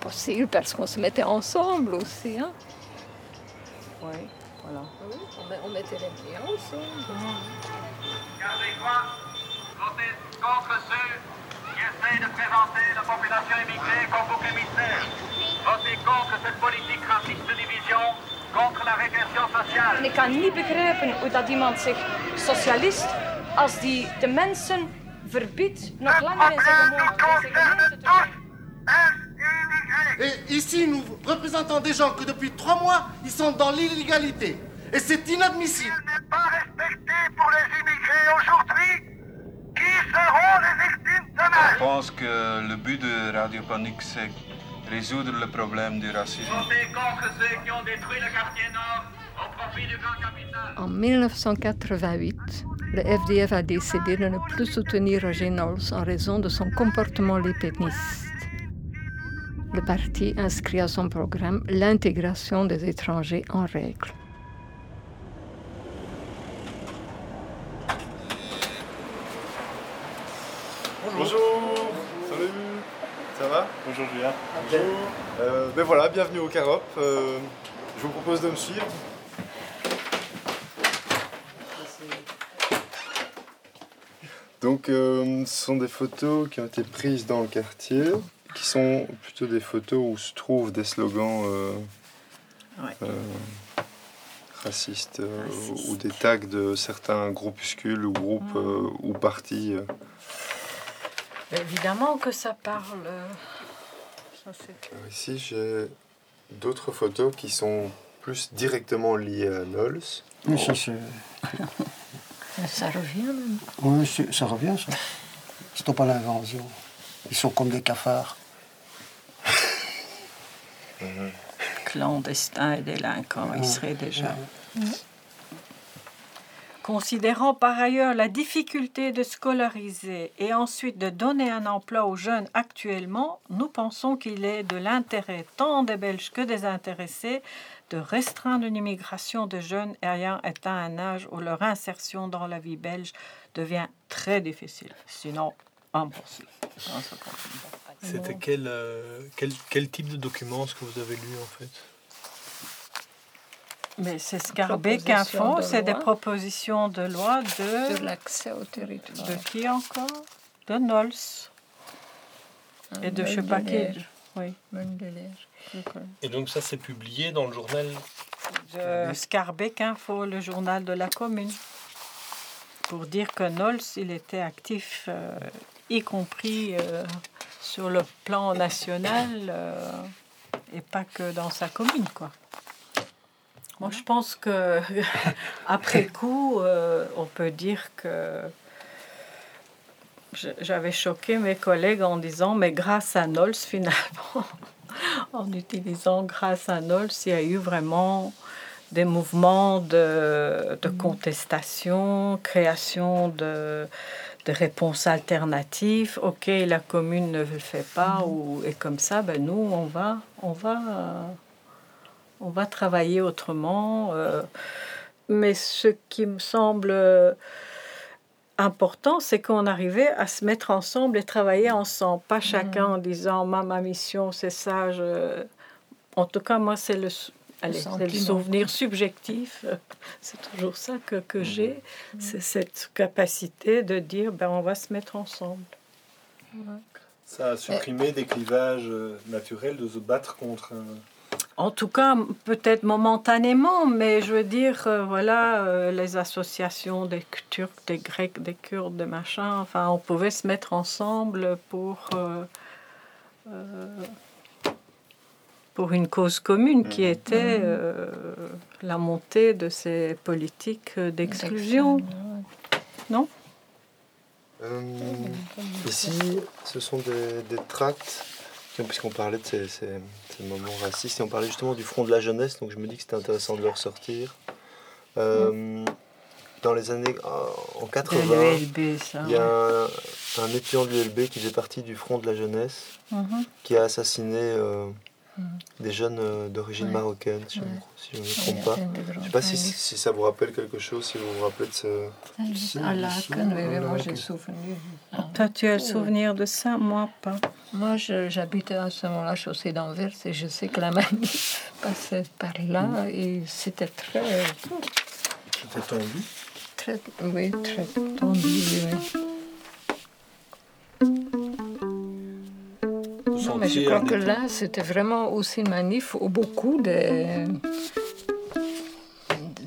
Possible parce qu'on se mettait ensemble aussi. Hein? Oui, voilà. on, mettait les pieds ensemble. Gardez quoi? Votez contre ceux qui essayent de présenter la population immigrée comme bouc émissaire. Votez contre cette politique raciste de division contre la régression sociale. En ik kan niet begrijpen hoe dat iemand zich socialist, als die de mensen verbiedt nog langer in zijn gemeente te Et ici, nous représentons des gens que depuis trois mois, ils sont dans l'illégalité. Et c'est inadmissible. Il n'est pas respecté pour les immigrés aujourd'hui. Qui seront les victimes demain Je pense que le but de Radio Panique, c'est résoudre le problème du racisme. En 1988, le FDF a décidé de ne plus soutenir Roger Knowles en raison de son comportement lépéniste. Le parti inscrit à son programme l'intégration des étrangers en règle. Bonjour. Salut. Ça va Euh, ben voilà, bienvenue au Carop. Euh, je vous propose de me suivre. Donc euh, ce sont des photos qui ont été prises dans le quartier, qui sont plutôt des photos où se trouvent des slogans racistes ou des tags de certains groupuscules ou groupes ou partis. Évidemment que ça parle. Ici, j'ai d'autres photos qui sont plus directement liées à Knowles. Oui, ça, c'est... ça revient même. Oui, ça revient, ça. C'est pas l'invention. Ils sont comme des cafards. Clandestins et délinquants, ils seraient déjà. Considérant par ailleurs la difficulté de scolariser et ensuite de donner un emploi aux jeunes actuellement, nous pensons qu'il est de l'intérêt tant des Belges que des intéressés de restreindre une immigration de jeunes ayant atteint un âge où leur insertion dans la vie belge devient très difficile, sinon impossible. C'était quel, euh, quel, quel type de document ce que vous avez lu en fait? Mais c'est Scarbeck Info, c'est des propositions de loi de. Sur l'accès au territoire. De qui encore? De Nols. Et de je sais pas qui. Oui. Et donc ça, c'est publié dans le journal de Scarbeck Info, le journal de la commune. Pour dire que Nols, il était actif, euh, y compris euh, sur le plan national euh, et pas que dans sa commune, quoi. Moi, je pense que après coup, euh, on peut dire que j'avais choqué mes collègues en disant, mais grâce à Nols, finalement, en utilisant grâce à Nols, il y a eu vraiment des mouvements de, de mm. contestation, création de, de, réponses alternatives. Ok, la commune ne le fait pas, mm. ou, et comme ça, ben nous, on va, on va on va travailler autrement. Euh, mais ce qui me semble euh, important, c'est qu'on arrivait à se mettre ensemble et travailler ensemble, pas chacun en disant ma, ma mission c'est ça. En tout cas, moi, c'est le, le, souvenir subjectif. C'est toujours ça que, que j'ai, c'est cette capacité de dire ben, on va se mettre ensemble. Ça a supprimé des clivages euh, naturels de se battre contre un en tout cas, peut-être momentanément, mais je veux dire, euh, voilà, euh, les associations des Turcs, des Grecs, des Kurdes, des machins, enfin, on pouvait se mettre ensemble pour, euh, pour une cause commune qui mmh. était mmh. la montée de ces politiques d'exclusion. non? Ici, ce sont des, des tracts, puisqu'on parlait de ces, ces, moments racistes, et on parlait justement du front de la jeunesse, donc je me dis que c'était intéressant de le ressortir. Euh, dans les années en 80, il y a un, étudiant de l'ULB qui faisait partie du Front de la jeunesse, mhm. qui a assassiné euh, des jeunes euh, d'origine marocaine, si, je ne me trompe pas. Je ne sais pas si, si, ça vous rappelle quelque chose, si vous vous rappelez de ce... À moi j'ai souvenir. Toi, tu as le souvenir de ça, moi pas. Moi, j'habitais à ce moment-là, chaussée d'Anvers, et je sais que la manif passait par là, mm. et c'était très... C'était tendu très, oui, très tendu. Non, je crois que là, c'était vraiment aussi une manif où beaucoup de,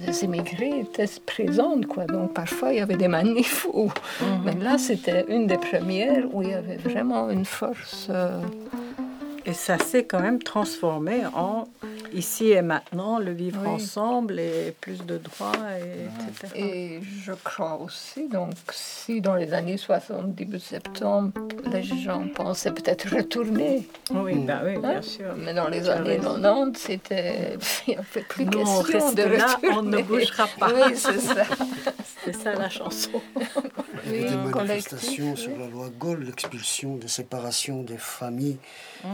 des immigrés étaient présents. Quoi. Donc parfois, il y avait des manifs où... Mhm. Mais là, c'était une des premières où il y avait vraiment une force... Euh, et ça s'est quand même transformé en ici et maintenant, le vivre ensemble et plus de droits, et, etc. Et je crois aussi, donc, si dans les années 60, début septembre, les gens pensaient peut-être retourner. Oui, ben oui, bien hein? sûr. Mais dans les années 90, c'était. Il n'y avait plus question de retourner. Là, on ne bougera pas. Oui, c'est ça. c'est ça la chanson. Il y avait des manifestations sur la loi Gaulle, l'expulsion des séparations des familles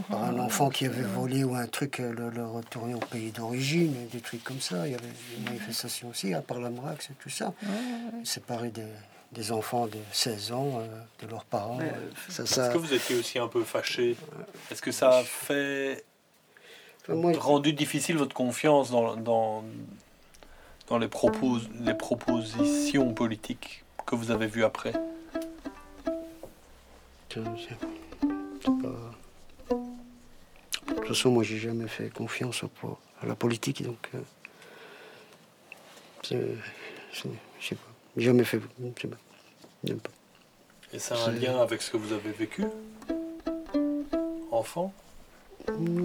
par un enfant qui avait volé ou un truc, euh, le, retourner au pays d'origine, des trucs comme ça. Il y avait des manifestations aussi, à part la Mrax et tout ça. Séparer des, enfants de 16 ans euh, de leurs parents. Euh, Est-ce que vous étiez aussi un peu fâché Est-ce que ça a fait rendu difficile votre confiance dans, dans, dans les, propos, les propositions politiques que vous avez vues après? De toute façon, moi, j'ai jamais fait confiance à la politique, donc. Euh, je sais pas. Jamais fait. Je sais pas. Et ça a un lien avec ce que vous avez vécu? Enfant?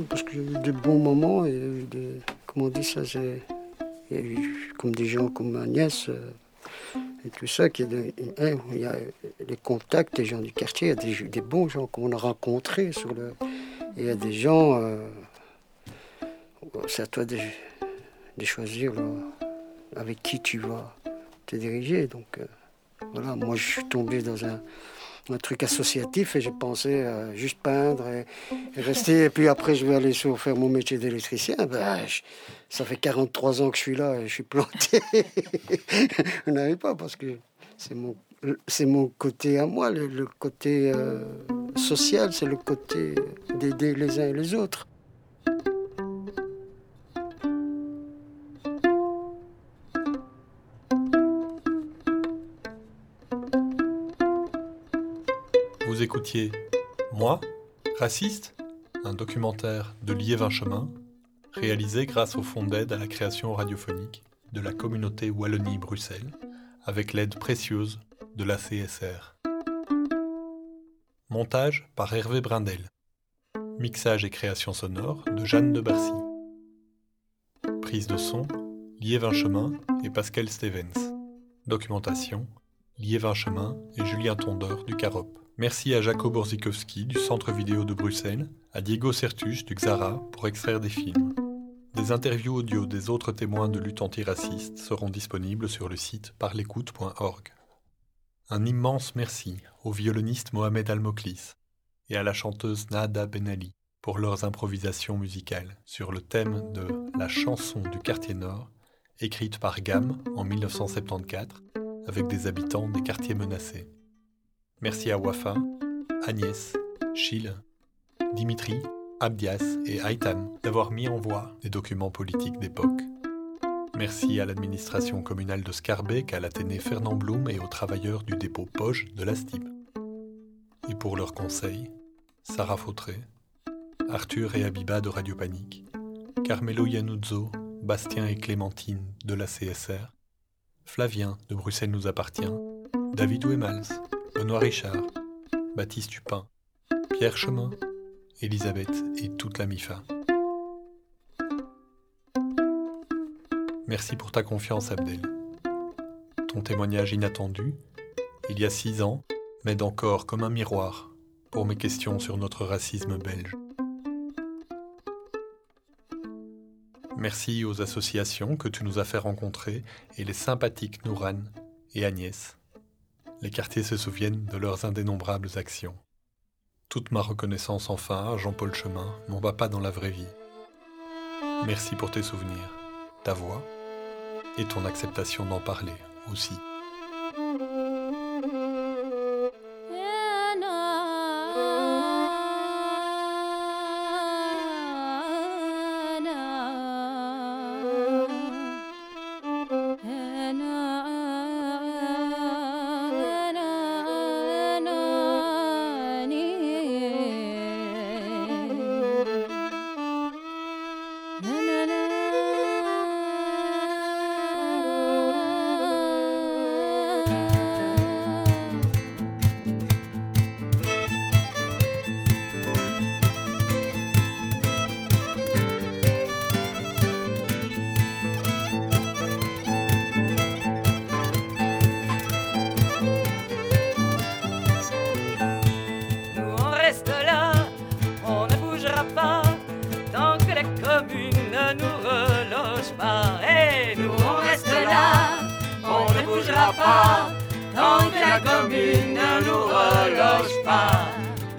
Parce qu'il y a eu des bons moments et des. Comment on dit ça Il comme des gens comme ma nièce. Euh, et tout ça, qui hein, il y a les contacts des gens du quartier, il y a des, des bons gens qu'on a rencontrés sur le, il y a des gens, euh, c'est à toi de, choisir avec qui tu vas te diriger. Donc euh, voilà, moi je suis tombé dans un, truc associatif et j'ai pensé juste peindre et, rester. Et puis après, je vais aller sur, faire mon métier d'électricien. Ben, ça fait 43 ans que je suis là et je suis planté. je n'arrive pas parce que c'est mon, c'est mon côté à moi, le, côté. Euh, social, c'est le côté d'aider les uns et les autres. Moi, raciste un documentaire de Liévin Chemin, réalisé grâce au fonds d'aide à la création radiophonique de la communauté Wallonie-Bruxelles, avec l'aide précieuse de la CSR. Montage par Hervé Brindel. Mixage et création sonore de Jeanne de Barcy. Prise de son, Liévin Chemin et Pascal Stevens. Documentation, Liévin Chemin et Julien Tondeur du Carop. Merci à Jacob Borzikowski du Centre Vidéo de Bruxelles, à Diego Sertuche du Xara pour extraire des films. Des interviews audio des autres témoins de lutte antiraciste seront disponibles sur le site parlécoute.org. Un immense merci au violoniste Mohamed Al-Moklis et à la chanteuse Nada Benali pour leurs improvisations musicales sur le thème de La chanson du quartier nord, écrite par Gam en 1974 avec des habitants des quartiers menacés. Merci à Wafa, Agnès, Chile, Dimitri, Abdias et Aitam d'avoir mis en voie des documents politiques d'époque. Merci à l'administration communale de Scarbeck, à l'Athénée Fernand Blum et aux travailleurs du dépôt Poge de la STIB. Et pour leurs conseils, Sarah Fautré, Arthur et Abiba de Radio Panique, Carmelo Yanuzzo, Bastien et Clémentine de la CSR, Flavien de Bruxelles nous appartient, David Ouemals, Benoît Richard, Baptiste Dupin, Pierre Chemin, Elisabeth et toute la MIFA. Merci pour ta confiance, Abdel. Ton témoignage inattendu il y a six ans, m'aide encore comme un miroir pour mes questions sur notre racisme belge. Merci aux associations que tu nous as fait rencontrer et les sympathiques Nouran et Agnès. Les quartiers se souviennent de leurs indénombrables actions. Toute ma reconnaissance enfin à Jean-Paul Chemin, mon papa dans la vraie vie. Merci pour tes souvenirs, ta voix et ton acceptation d'en parler aussi. nous reloge pas. Et nous, on reste là, on ne bougera pas, tant que la commune ne nous reloge pas.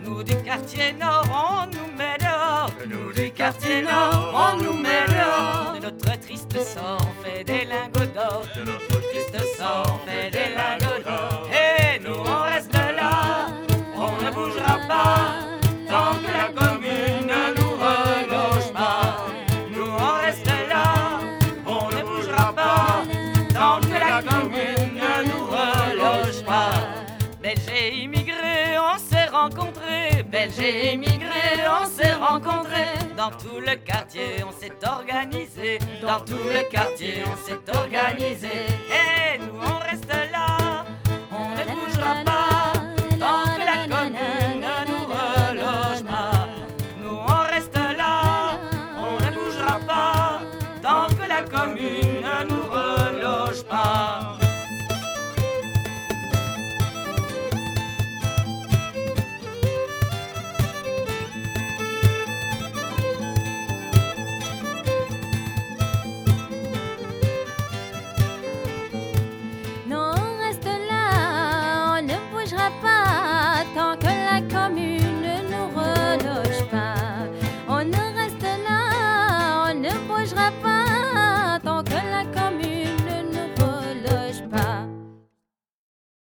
Nous du quartier nord, on nous met dehors. Nous du quartier nord, on nous met dehors. De notre triste sang, fait des lingots d'or. De notre triste sang, fait des lingots j'ai émigré, on s'est rencontrés. Dans tout le quartier, on s'est organisé. Dans tout le quartier, on s'est organisé. Et nous, on reste là, on ne bougera pas.